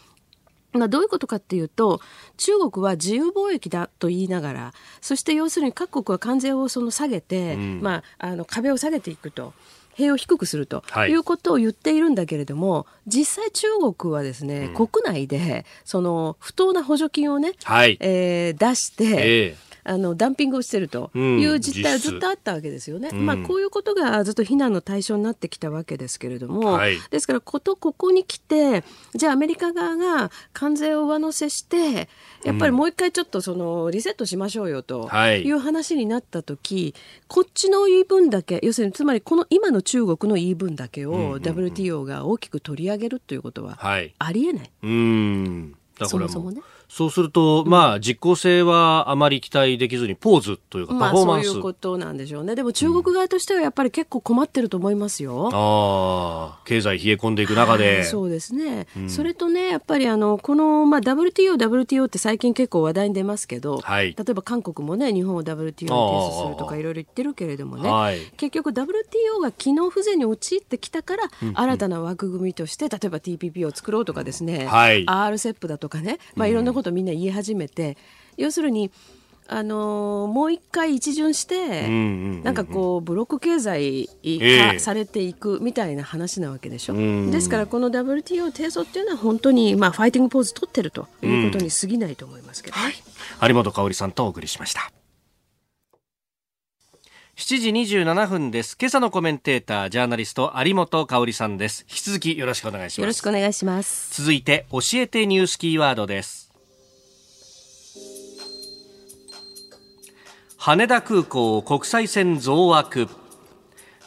[SPEAKER 3] まあ、どういうことかっていうと中国は自由貿易だと言いながらそして要するに各国は関税をその下げて、うん、まあ、あの壁を下げていくと。塀を低くするとい。うことを言っているんだけれども、はい、実際中国はですね、うん、国内でその不当な補助金をね、はい、えー、出して、えーあのダンピングをしてるという実態はずっとあったわけですよね。うん、まあ、こういうことがずっと非難の対象になってきたわけですけれども、はい、ですからことここに来てじゃあアメリカ側が関税を上乗せしてやっぱりもう一回ちょっとそのリセットしましょうよとい。う話になった時、はい、こっちの言い分だけ要するにつまりこの今の中国の言い分だけを WTO が大きく取り上げるということはありえない。
[SPEAKER 1] うん、そもそもね。そうすると、まあ、実効性はあまり期待できずに、ポーズというか、パフォーマンス、まあ、
[SPEAKER 3] そういうことなんでしょうね。でも中国側としてはやっぱり結構困ってると思いますよ。うん、
[SPEAKER 1] ああ、経済冷え込んでいく中で。
[SPEAKER 3] はい、そうですね。うん、それとね、やっぱりあの、この、まあ、WTO、WTO って最近結構話題に出ますけど、はい、例えば韓国もね、日本を WTO に提出するとかいろいろ言ってるけれどもね、はい、結局 WTO が機能不全に陥ってきたから、うん、新たな枠組みとして、例えば TPP を作ろうとかですね、はい、RCEP だとかね、まあ、いろんなことみんな言い始めめて要するにあのー、もう一回一巡して、なんかこうブロック経済化されていくみたいな話なわけでしょ、えー、ですからこの WTO 提訴っていうのは本当にまあファイティングポーズ取ってるということに過ぎないと思いますけど、ね、
[SPEAKER 1] はい、有本香里さんとお送りしました。7時27分です。今朝のコメンテータージャーナリスト有本香里さんです。引き続きよろしくお願いします。
[SPEAKER 3] よろしくお願いします。
[SPEAKER 1] 続いて教えてニュースキーワードです羽田空港国際線増枠。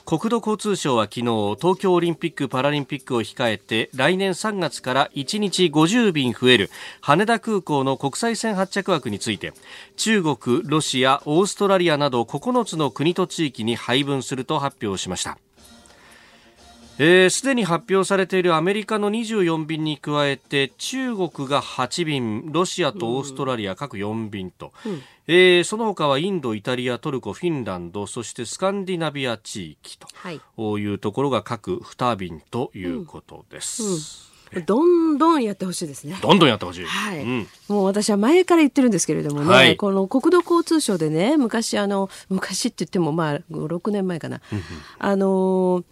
[SPEAKER 1] 国土交通省は昨日東京オリンピック・パラリンピックを控えて来年3月から1日50便増える羽田空港の国際線発着枠について中国、ロシア、オーストラリアなど9つの国と地域に配分すると発表しました。すで、ー、に発表されているアメリカの24便に加えて中国が8便ロシアとオーストラリア各4便と、うん、えー、その他はインド、イタリア、トルコ、フィンランドそしてスカンディナビア地域というところが各2便ということです。うんうん
[SPEAKER 3] どんどんやってほしいですね。
[SPEAKER 1] どんどんやってほしい。
[SPEAKER 3] はい、うん、もう私は前から言ってるんですけれどもね、はい、この国土交通省でね、昔あの、昔って言ってもまあ、5、6年前かな。あのー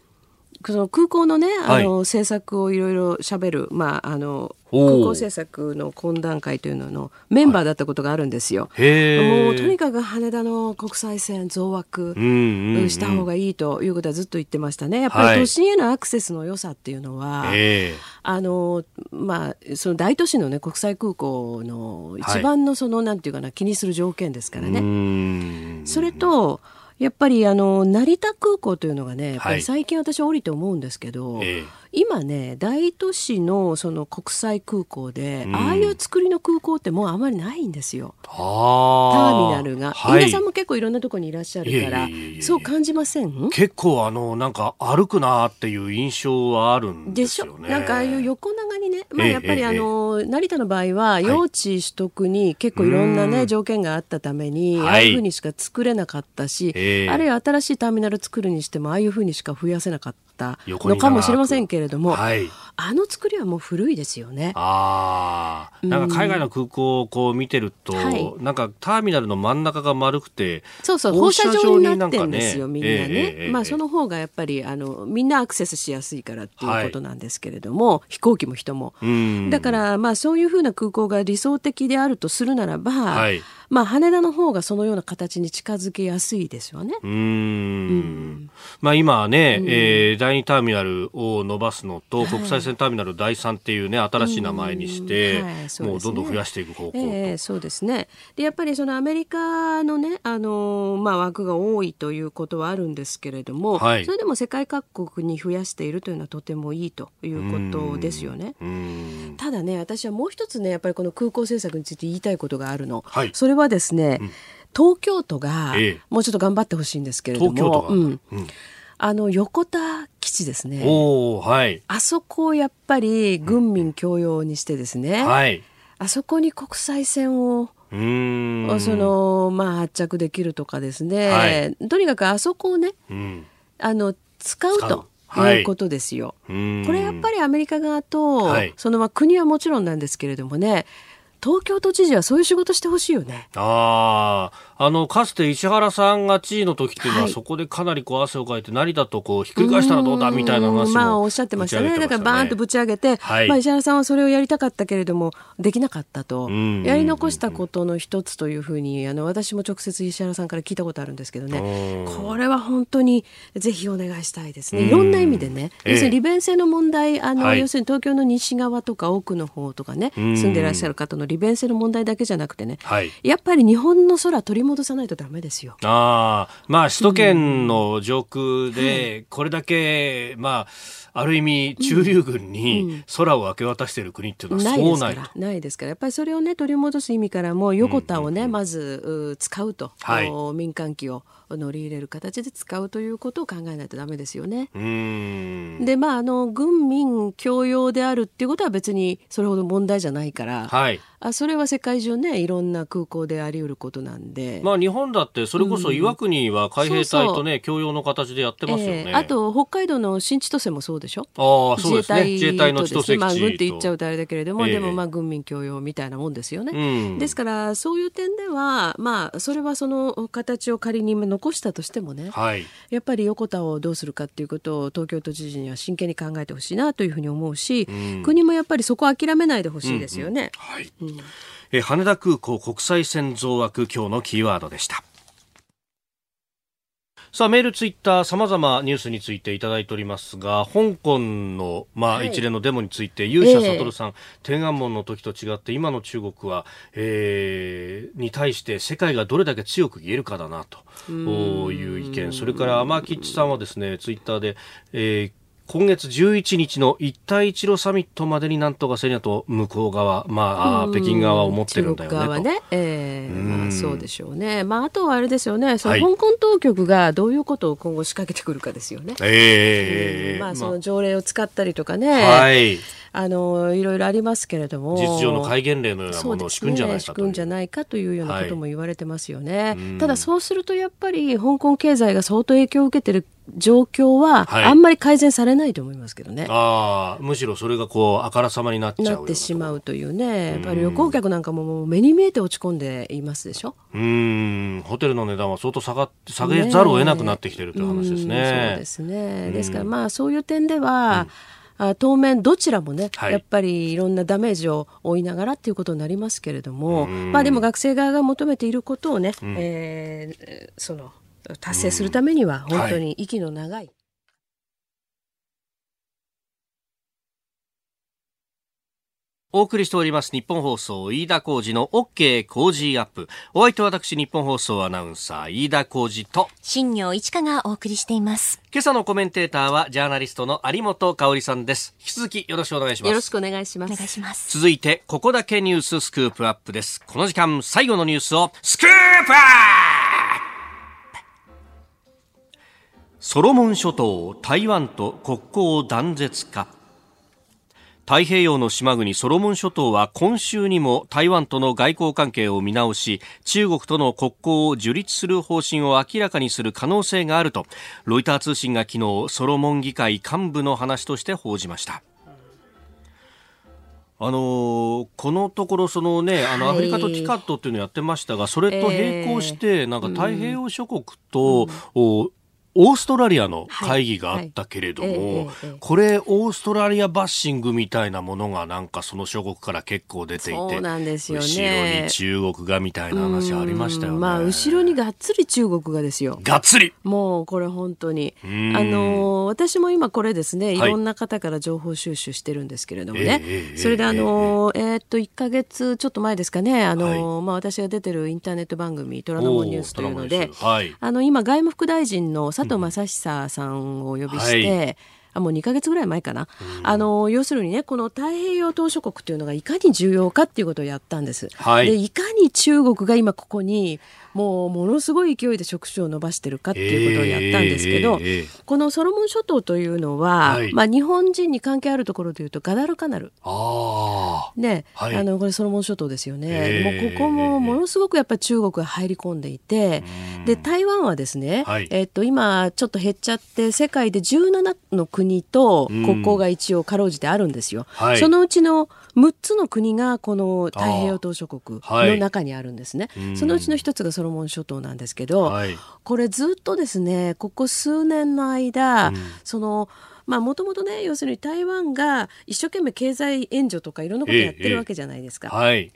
[SPEAKER 3] その空港のね、あの、政策をいろいろしゃべる、まあ、あの、空港政策の懇談会というののメンバーだったことがあるんですよ。はい、もうとにかく羽田の国際線増枠した方がいいということはずっと言ってましたね。やっぱり都心へのアクセスの良さっていうのは、はい、あのまあその大都市のね国際空港の一番のその、はい、なんていうかな気にする条件ですからね。それとやっぱりあの成田空港というのがね、最近私降りて思うんですけど、はい、今ね大都市のその国際空港で、うん、ああいう作りの空港ってもうあまりないんですよ。ターミナルが、はい、皆さんも結構いろんなところにいらっしゃるからそう感じません？
[SPEAKER 1] 結構あのなんか歩くなっていう印象はあるんですよね。
[SPEAKER 3] でしょ？なんかああいう横長にね、まあ、やっぱりあの、成田の場合は用地取得に結構いろんなね、条件があったために、ああいうふうにしか作れなかったし、あるいは新しいターミナル作るにしてもああいうふうにしか増やせなかった。ったのかもしれませんけれども、はい、あの作りはもう古いですよね。
[SPEAKER 1] ああ、なんか海外の空港をこう見てると、うん、なんかターミナルの真ん中が丸くて、
[SPEAKER 3] そうそう、放射状になってるんですよ、みんなね。えー、まあその方がやっぱりあのみんなアクセスしやすいからっていうことなんですけれども、はい、飛行機も人も。だからまあそういうふうな空港が理想的であるとするならば、はいまあ、羽田の方がそのような形に近づけやすいですよね。うんう
[SPEAKER 1] ん、まあ、今ね、うん、えー、第2ターミナルを伸ばすのと、はい、国際線ターミナル第3っていうね、新しい名前にして、はいね、もうどんどん増やしていく方向と。え
[SPEAKER 3] ー、そうですね。で、やっぱりそのアメリカのね、あのー、まあ、枠が多いということはあるんですけれども、はい、それでも世界各国に増やしているというのはとてもいいということですよね。ただね、私はもう一つね、やっぱりこの空港政策について言いたいことがあるの。はい、それはですね、うん、東京都がもうちょっと頑張ってほしいんですけれども、うん、あの横田基地ですね、はい、あそこをやっぱり軍民共用にしてですね、はい、あそこに国際線をそのまあ発着できるとかですね、はい、とにかくあそこをね、うん、あの使うと。い。うことですよ。これやっぱりアメリカ側と、そのまあ国はもちろんなんですけれどもね、東京都知事はそういう仕事してほしいよね。
[SPEAKER 1] ああ、あのかつて石原さんが地位の時っていうのは、はい、そこでかなりこう汗をかいて成田とこうひっくり返したらどうだみたいな話も
[SPEAKER 3] まあおっしゃってましたね、ね、だからバーンとぶち上げて、はい、まあ、石原さんはそれをやりたかったけれどもできなかったとやり残したことの一つというふうにあの私も直接石原さんから聞いたことあるんですけどね。これは本当にぜひお願いしたいですね。いろんな意味でね、要するに利便性の問題あの、はい、要するに東京の西側とか奥の方とかね住んでらっしゃる方の利便性の問題だけじゃなくてね、はい、やっぱり日本の空取り戻戻さないとダメですよ。
[SPEAKER 1] あまあ首都圏の上空でこれだけ、まあある意味中流軍に空を明け渡している国っていうのはそうない、
[SPEAKER 3] うん、ないですから。やっぱりそれをね取り戻す意味からも横田をね、まず使うと、はい、民間機を乗り入れる形で使うということを考えないとダメですよね。でまああの軍民共用であるっていうことは別にそれほど問題じゃないから、はい、あそれは世界中ねいろんな空港であり得ることなんで、
[SPEAKER 1] まあ、日本だってそれこそ岩国は海兵隊とね、共用の形でやってますよね、えー、
[SPEAKER 3] あと北海道の新千歳もそうでしょ？
[SPEAKER 1] あそうですね。自衛隊の千歳基地まあ、
[SPEAKER 3] 軍って言っちゃうとあれだけれども、えー、でもまあ軍民共用みたいなもんですよね、うん、ですからそういう点ではまあそれはその形を仮に残したとしてもね、はい、やっぱり横田をどうするかっていうことを東京都知事には真剣に考えてほしいなというふうに思うし、うん、国もやっぱりそこを諦めないでほしいですよね。うんうん、はい、うん。
[SPEAKER 1] え羽田空港国際線増枠今日のキーワードでしたさあ、メール、ツイッター、様々ニュースについていただいておりますが、香港の、まあ、はい、一連のデモについて、勇者悟さん、えー、天安門の時と違って、今の中国は、えー、に対して世界がどれだけ強く言えるかだな、という意見。それから、天木さんはですね、ツイッターで、えー今月11日の一帯一路サミットまでになんとかせりゃと向こう側、まあ、北京側は思ってるんだよね側ね、
[SPEAKER 3] えーまあ、そうでしょうね、まあ、あとはあれですよね。その香港当局がどういうことを今後仕掛けてくるかですよね。えー、まあ、その条例を使ったりとかね、はい、あのいろいろありますけれども。
[SPEAKER 1] 実情の戒厳令のようなものを敷くんじゃないかと、
[SPEAKER 3] ね、んじゃないかというようなことも言われてますよね、はい、ただそうするとやっぱり香港経済が相当影響を受けてる状況は、あんまり改善されないと思いますけどね。
[SPEAKER 1] ああ、むしろそれがこう、あからさまになっちゃう
[SPEAKER 3] なってしまうというね。やっぱり旅行客なんかももう目に見えて落ち込んでいますでしょ？
[SPEAKER 1] うん、ホテルの値段は相当下がって、下げざるを得なくなってきてるという話ですね。
[SPEAKER 3] そうですね。ですからまあそういう点では、あ当面どちらもね、はい、やっぱりいろんなダメージを負いながらっていうことになりますけれども、まあでも学生側が求めていることをね、うん、えー、その達成するためには本当に息の長い、
[SPEAKER 1] お送りしております日本放送飯田浩二の OK 工事アップ。お相手は私日本放送アナウンサー飯田浩二と
[SPEAKER 2] 新業一華がお送りしています。
[SPEAKER 1] 今朝のコメンテーターはジャーナリストの有本香里さんです。引き続きよろしくお願いします。
[SPEAKER 3] よろしくお願いします。
[SPEAKER 2] お願いします。
[SPEAKER 1] 続いてここだけニューススクープアップです。この時間最後のニュースをスクープアップソロモン諸島台湾と国交断絶か。太平洋の島国ソロモン諸島は今週にも台湾との外交関係を見直し中国との国交を樹立する方針を明らかにする可能性があるとロイター通信が昨日ソロモン議会幹部の話として報じました。あのー、このところそのね、あのアフリカとティカットっていうのをやってましたが、それと並行して、なんか太平洋諸国と、うんオーストラリアの会議があったけれども、これ、オーストラリアバッシングみたいなものがなんかその諸国から結構出ていて、
[SPEAKER 3] そうなんですよね。
[SPEAKER 1] 後ろに中国がみたいな話ありましたよね。
[SPEAKER 3] まあ、後ろにがっつり中国がですよ。
[SPEAKER 1] がっつり
[SPEAKER 3] もうこれ本当に。あの、私も今これですね、いろんな方から情報収集してるんですけれどもね。はい、それであの、えー、っと、1か月ちょっと前ですかね、あの、はい、まあ私が出てるインターネット番組、虎ノ門ニュースというので、はい、あの、今外務副大臣の佐藤正久さんをお呼びして、はいあもう2か月ぐらい前かな、あの要するにねこの太平洋島諸国というのがいかに重要かっていうことをやったんです。はい、でいかに中国が今ここにもうものすごい勢いで触手を伸ばしてるかっていうことをやったんですけど、えーえー、このソロモン諸島というのは、はい、まあ、日本人に関係あるところでいうとガダルカナル。あ、ねはい、あのこれソロモン諸島ですよね、えー、もうここもものすごくやっぱり中国が入り込んでいて、で台湾はですね、はい、えっと今ちょっと減っちゃって世界で17の国と国交が一応かろうじてあるんですよ。はい、そのうちの6つの国がこの太平洋島諸国の中にあるんですね、はい、そのうちの一つがソロモン諸島なんですけど、はい、これずっとですねここ数年の間、うん、そのまあもともとね要するに台湾が一生懸命経済援助とかいろんなことやってるわけじゃないですか。ええはい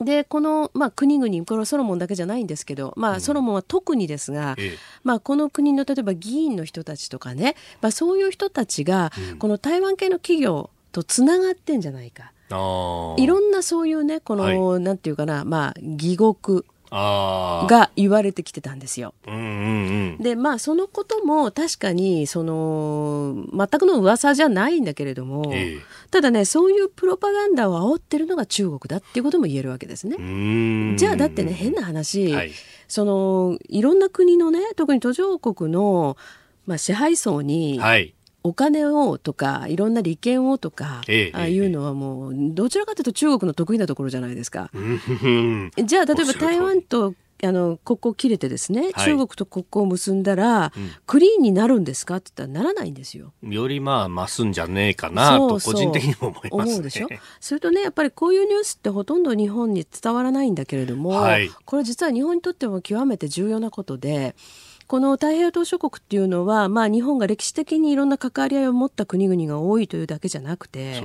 [SPEAKER 3] でこの、まあ、国々これはソロモンだけじゃないんですけど、まあ、ソロモンは特にですが、うん、まあ、この国の例えば議員の人たちとかね、まあ、そういう人たちが、この台湾系の企業とつながってんじゃないか。いろんなそういうねこの、はい、なんていうかなまあ義国が言われてきてたんですよ。うんうんうん、でまあそのことも確かにその全くの噂じゃないんだけれども、えー、ただねそういうプロパガンダを煽ってるのが中国だっていうことも言えるわけですね。じゃあだってね変な話、はい、そのいろんな国のね特に途上国の、まあ、支配層に、はいお金をとかいろんな利権をとか、ええ、ああいうのはもうどちらかというと中国の得意なところじゃないですか。じゃあ例えば台湾とあの国交切れてですね、はい、中国と国交を結んだら、うん、クリーンになるんですか？って言ったらならないんですよ。
[SPEAKER 1] よりまあ増すんじゃねえかなと個人的にも思います、ね、思うでしょ？
[SPEAKER 3] それとねやっぱりこういうニュースってほとんど日本に伝わらないんだけれども、はい、これ実は日本にとっても極めて重要なことで。この太平洋島諸国っていうのは、まあ、日本が歴史的にいろんな関わり合いを持った国々が多いというだけじゃなくて、ね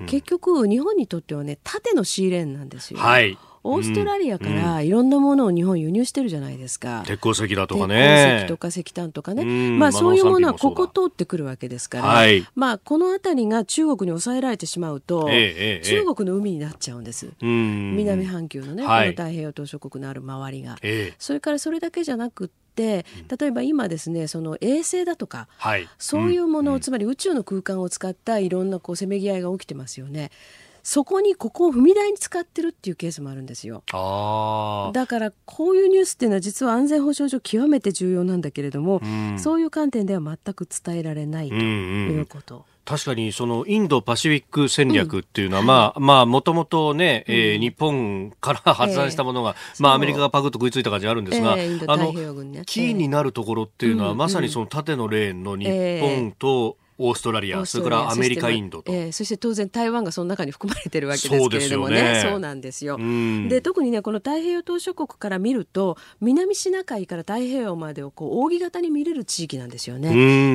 [SPEAKER 3] うん、結局日本にとってはね縦のシーレーンなんですよ。はいオーストラリアからいろんなものを日本輸入してるじゃないですか。
[SPEAKER 1] 鉄鉱石だとかね。
[SPEAKER 3] 鉄鉱石とか石炭とかね。まあそういうものはここ通ってくるわけですから、はい、まあこの辺りが中国に抑えられてしまうと、ええ、中国の海になっちゃうんです。南半球のね、はい、この太平洋島諸国のある周りが。え、それからそれだけじゃなくて、例えば今ですねその衛星だとか、はい、そういうもの、うん、つまり宇宙の空間を使ったいろんなこうせめぎ合いが起きてますよね。そこにここを踏み台に使ってるっていうケースもあるんですよ。だからこういうニュースっていうのは実は安全保障上極めて重要なんだけれども、うん、そういう観点では全く伝えられないということ。うんうん
[SPEAKER 1] 確かにそのインドパシフィック戦略っていうのは、うん、まあ、まあ、もともとね、うん、えー、日本から発案したものが、えー、まあ、アメリカがパクッと食いついた感じあるんですが、えー、あの、キーになるところっていうのは、まさにその縦のレーンの日本と、オーストラリア、それからアメリカ、インドと、
[SPEAKER 3] えー、そして当然台湾がその中に含まれてるわけですけれどもね、そう、ね、なんですよ。で特にねこの太平洋島諸国から見ると南シナ海から太平洋までをこう扇形に見れる地域なんですよね。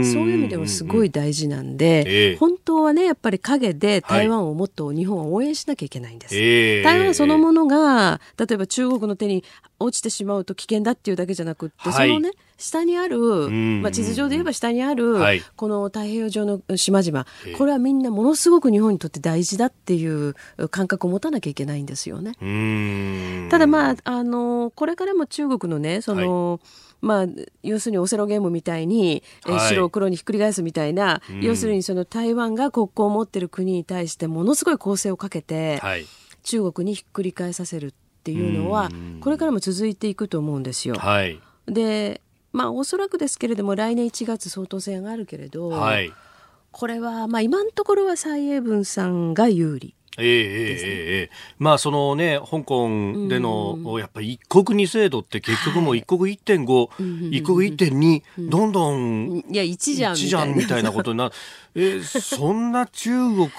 [SPEAKER 3] そういう意味でもすごい大事なんで、本当はねやっぱり陰で台湾をもっと日本は応援しなきゃいけないんです。はい、台湾そのものが例えば中国の手に落ちてしまうと危険だっていうだけじゃなくって、はい、そのね下にある、まあ、地図上で言えば下にある、はい、この太平洋上の島々これはみんなものすごく日本にとって大事だっていう感覚を持たなきゃいけないんですよね。ただまああのこれからも中国のねその、はい。まあ、要するにオセロゲームみたいに、はい、白を黒にひっくり返すみたいな、うん、要するにその台湾が国交を持っている国に対してものすごい攻勢をかけて、はい、中国にひっくり返させるっていうのは、これからも続いていくと思うんですよ。はい、でまあおそらくですけれども来年1月総統選があるけれど、はい、これは、まあ、今のところは蔡英文さんが有利。えええ
[SPEAKER 1] ええまあそのね香港での、うん、やっぱり一国二制度って結局もう一国一点五、一国一点二どんどん
[SPEAKER 3] いや一じゃん
[SPEAKER 1] じゃんみたいなことになえそんな中国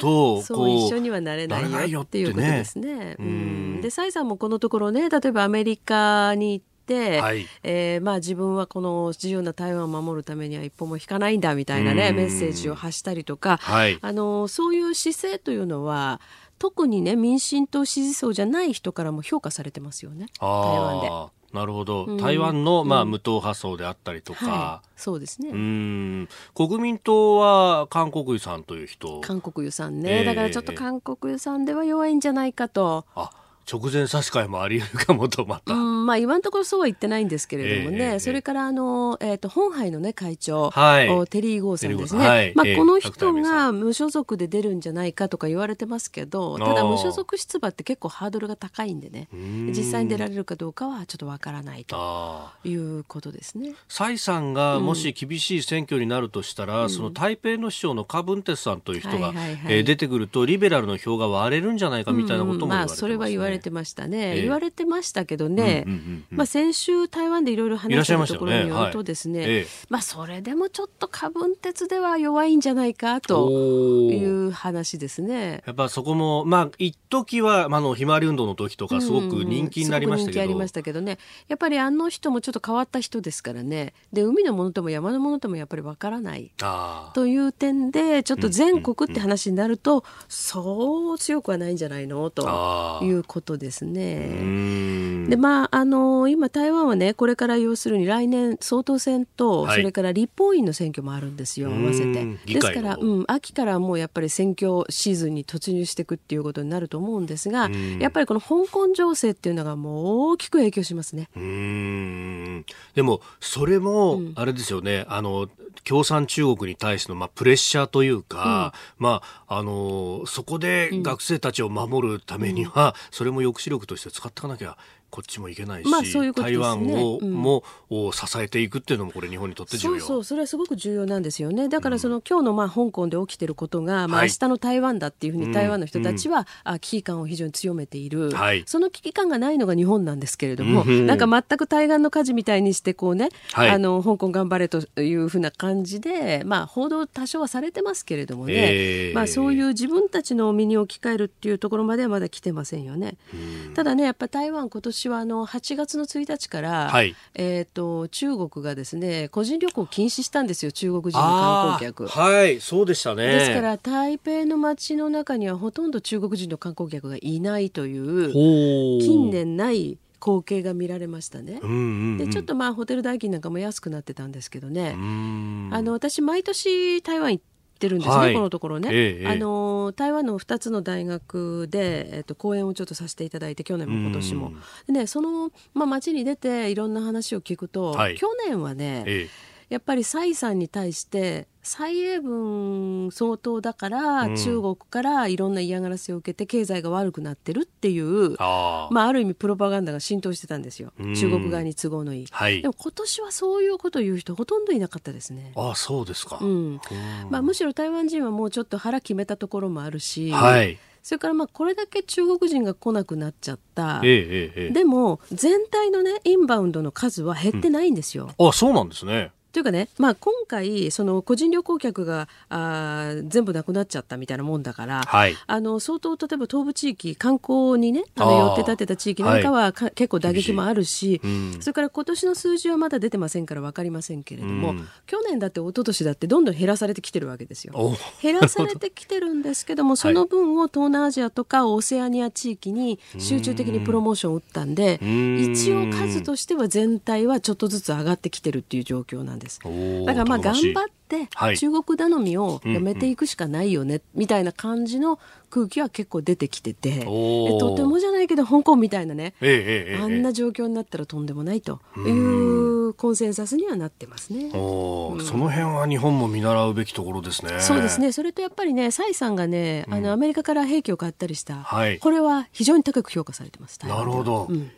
[SPEAKER 1] と
[SPEAKER 3] こう一緒にはなれないよっていうことですね。うん、で蔡さんもこのところね例えばアメリカに行って、はい、えー、まあ、自分はこの自由な台湾を守るためには一歩も引かないんだみたいなねメッセージを発したりとか、はい、あのそういう姿勢というのは特にね民進党支持層じゃない人からも評価されてますよね台湾で。
[SPEAKER 1] なるほど、うん、台湾の、まあ、無党派層であったりとか、は
[SPEAKER 3] い、そうですね。
[SPEAKER 1] うん。国民党は韓国瑜さんという人。
[SPEAKER 3] 韓国瑜さんね、えー、だからちょっと韓国瑜さんでは弱いんじゃないかと。
[SPEAKER 1] あ直前差し替えもあり得るかもとまた、
[SPEAKER 3] うんまあ、今のところそうは言ってないんですけれどもね、えー、それからあの、えーと、本杯の、ね、会長、はい、テリー・ゴーさんですね、はい、まあ、この人が無所属で出るんじゃないかとか言われてますけどただ無所属出馬って結構ハードルが高いんでね。実際に出られるかどうかはちょっとわからないということですね。
[SPEAKER 1] 蔡さんがもし厳しい選挙になるとしたら、うん、その台北の市長のカ・ブンテスさんという人が、はいはいはい、えー、出てくるとリベラルの票が割れるんじゃないかみたいなことも言われてます、ね、まあ、それは言われ
[SPEAKER 3] れてましたね、えー、言われてましたけどね、うんうんうんうん、まあ、先週台湾でいろいろ話したところによるとですね、ね。はい、まあ、それでもちょっと過分鉄では弱いんじゃないかという話ですね。
[SPEAKER 1] やっぱそこもまあ一時は、まあのひまわり運動の時とかすごく人気になりましたけど、うん、人気あ
[SPEAKER 3] りましたけどね。やっぱりあの人もちょっと変わった人ですからね。で海のものとも山のものともやっぱりわからない。という点でちょっと全国って話になると、そう強くはないんじゃないの？ということですね。でまああの今台湾はねこれから要するに来年総統選と、はい、それから立法院の選挙もあるんですよ合わせて。ですから、うん、秋からもうやっぱり選挙シーズンに突入していくっていうことになると思うんですがやっぱりこの香港情勢っていうのがもう大きく影響しますね。
[SPEAKER 1] でもそれもあれですよね、うん、あの共産中国に対しての、まあ、プレッシャーというか、うん、まあ、あのそこで学生たちを守るためには、うん、それも抑止力として使っていかなきゃこっちもいけないし、まあそういうことね、台湾を、うん、も支えていくっていうのもこれ日本にとって重要。
[SPEAKER 3] そうそうそれはすごく重要なんですよね。だからその、うん、今日のまあ香港で起きてることが、まあ、明日の台湾だっていうふうに台湾の人たちは、うん、危機感を非常に強めている、はい、その危機感がないのが日本なんですけれども、うん、なんか全く対岸の火事みたいにしてこうね、はい、あの香港頑張れというふうな感じで、まあ、報道多少はされてますけれどもね、えー、まあ、そういう自分たちの身に置き換えるっていうところまではまだ来てませんよね。ただねやっぱ台湾今年はあの8月月の1日から、はい、えーと、中国がですね個人旅行禁止したんですよ中国人の観光客。
[SPEAKER 1] はいそうでしたね
[SPEAKER 3] ですから台北の街の中にはほとんど中国人の観光客がいないという近年ない光景が見られましたね。うんうんうん、でちょっとまあホテル代金なんかも安くなってたんですけどね。あの私毎年台湾行ってるんですね、はい、このところね、ええ、あの台湾の2つの大学で、えっと、講演をちょっとさせていただいて去年も今年も。でねその、まあ、街に出ていろんな話を聞くと、はい、去年はね、え。やっぱり蔡さんに対して蔡英文総統だから、中国からいろんな嫌がらせを受けて経済が悪くなってるっていうあ,、まあ、ある意味プロパガンダが浸透してたんですよ、中国側に都合のいい、はい、でも今年はそういうことを言う人ほとんどいなかったですね。
[SPEAKER 1] あそうですか、
[SPEAKER 3] うん。まあ、むしろ台湾人はもうちょっと腹決めたところもあるし、はい。それからまあこれだけ中国人が来なくなっちゃった、ええええ、でも全体のねインバウンドの数は減ってないんですよ。
[SPEAKER 1] うん、あそうなんですね
[SPEAKER 3] というかね、まあ、今回その個人旅行客があ全部なくなっちゃったみたいなもんだから、はい、あの相当例えば東部地域観光にねあの寄って立てた地域なんかはか、はい、結構打撃もあるし、うん、それから今年の数字はまだ出てませんから分かりませんけれども、うん、去年だって一昨年だってどんどん減らされてきてるわけですよ。減らされてきてるんですけどもその分を東南アジアとかオセアニア地域に集中的にプロモーションを打ったんで、一応数としては全体はちょっとずつ上がってきてるっていう状況なんです。だからまあ頑張って中国頼みをやめていくしかないよね、みたいな感じの空気は結構出てきててとてもじゃないけど香港みたいなね、ええ、あんな状況になったらとんでもないというコンセンサスにはなってますね、うん、
[SPEAKER 1] その辺は日本も見習うべきところですね。
[SPEAKER 3] そうですね。それとやっぱりね蔡さんがねあのアメリカから兵器を買ったりした、はい、これは非常に高く評価されてます
[SPEAKER 1] なるほど、うん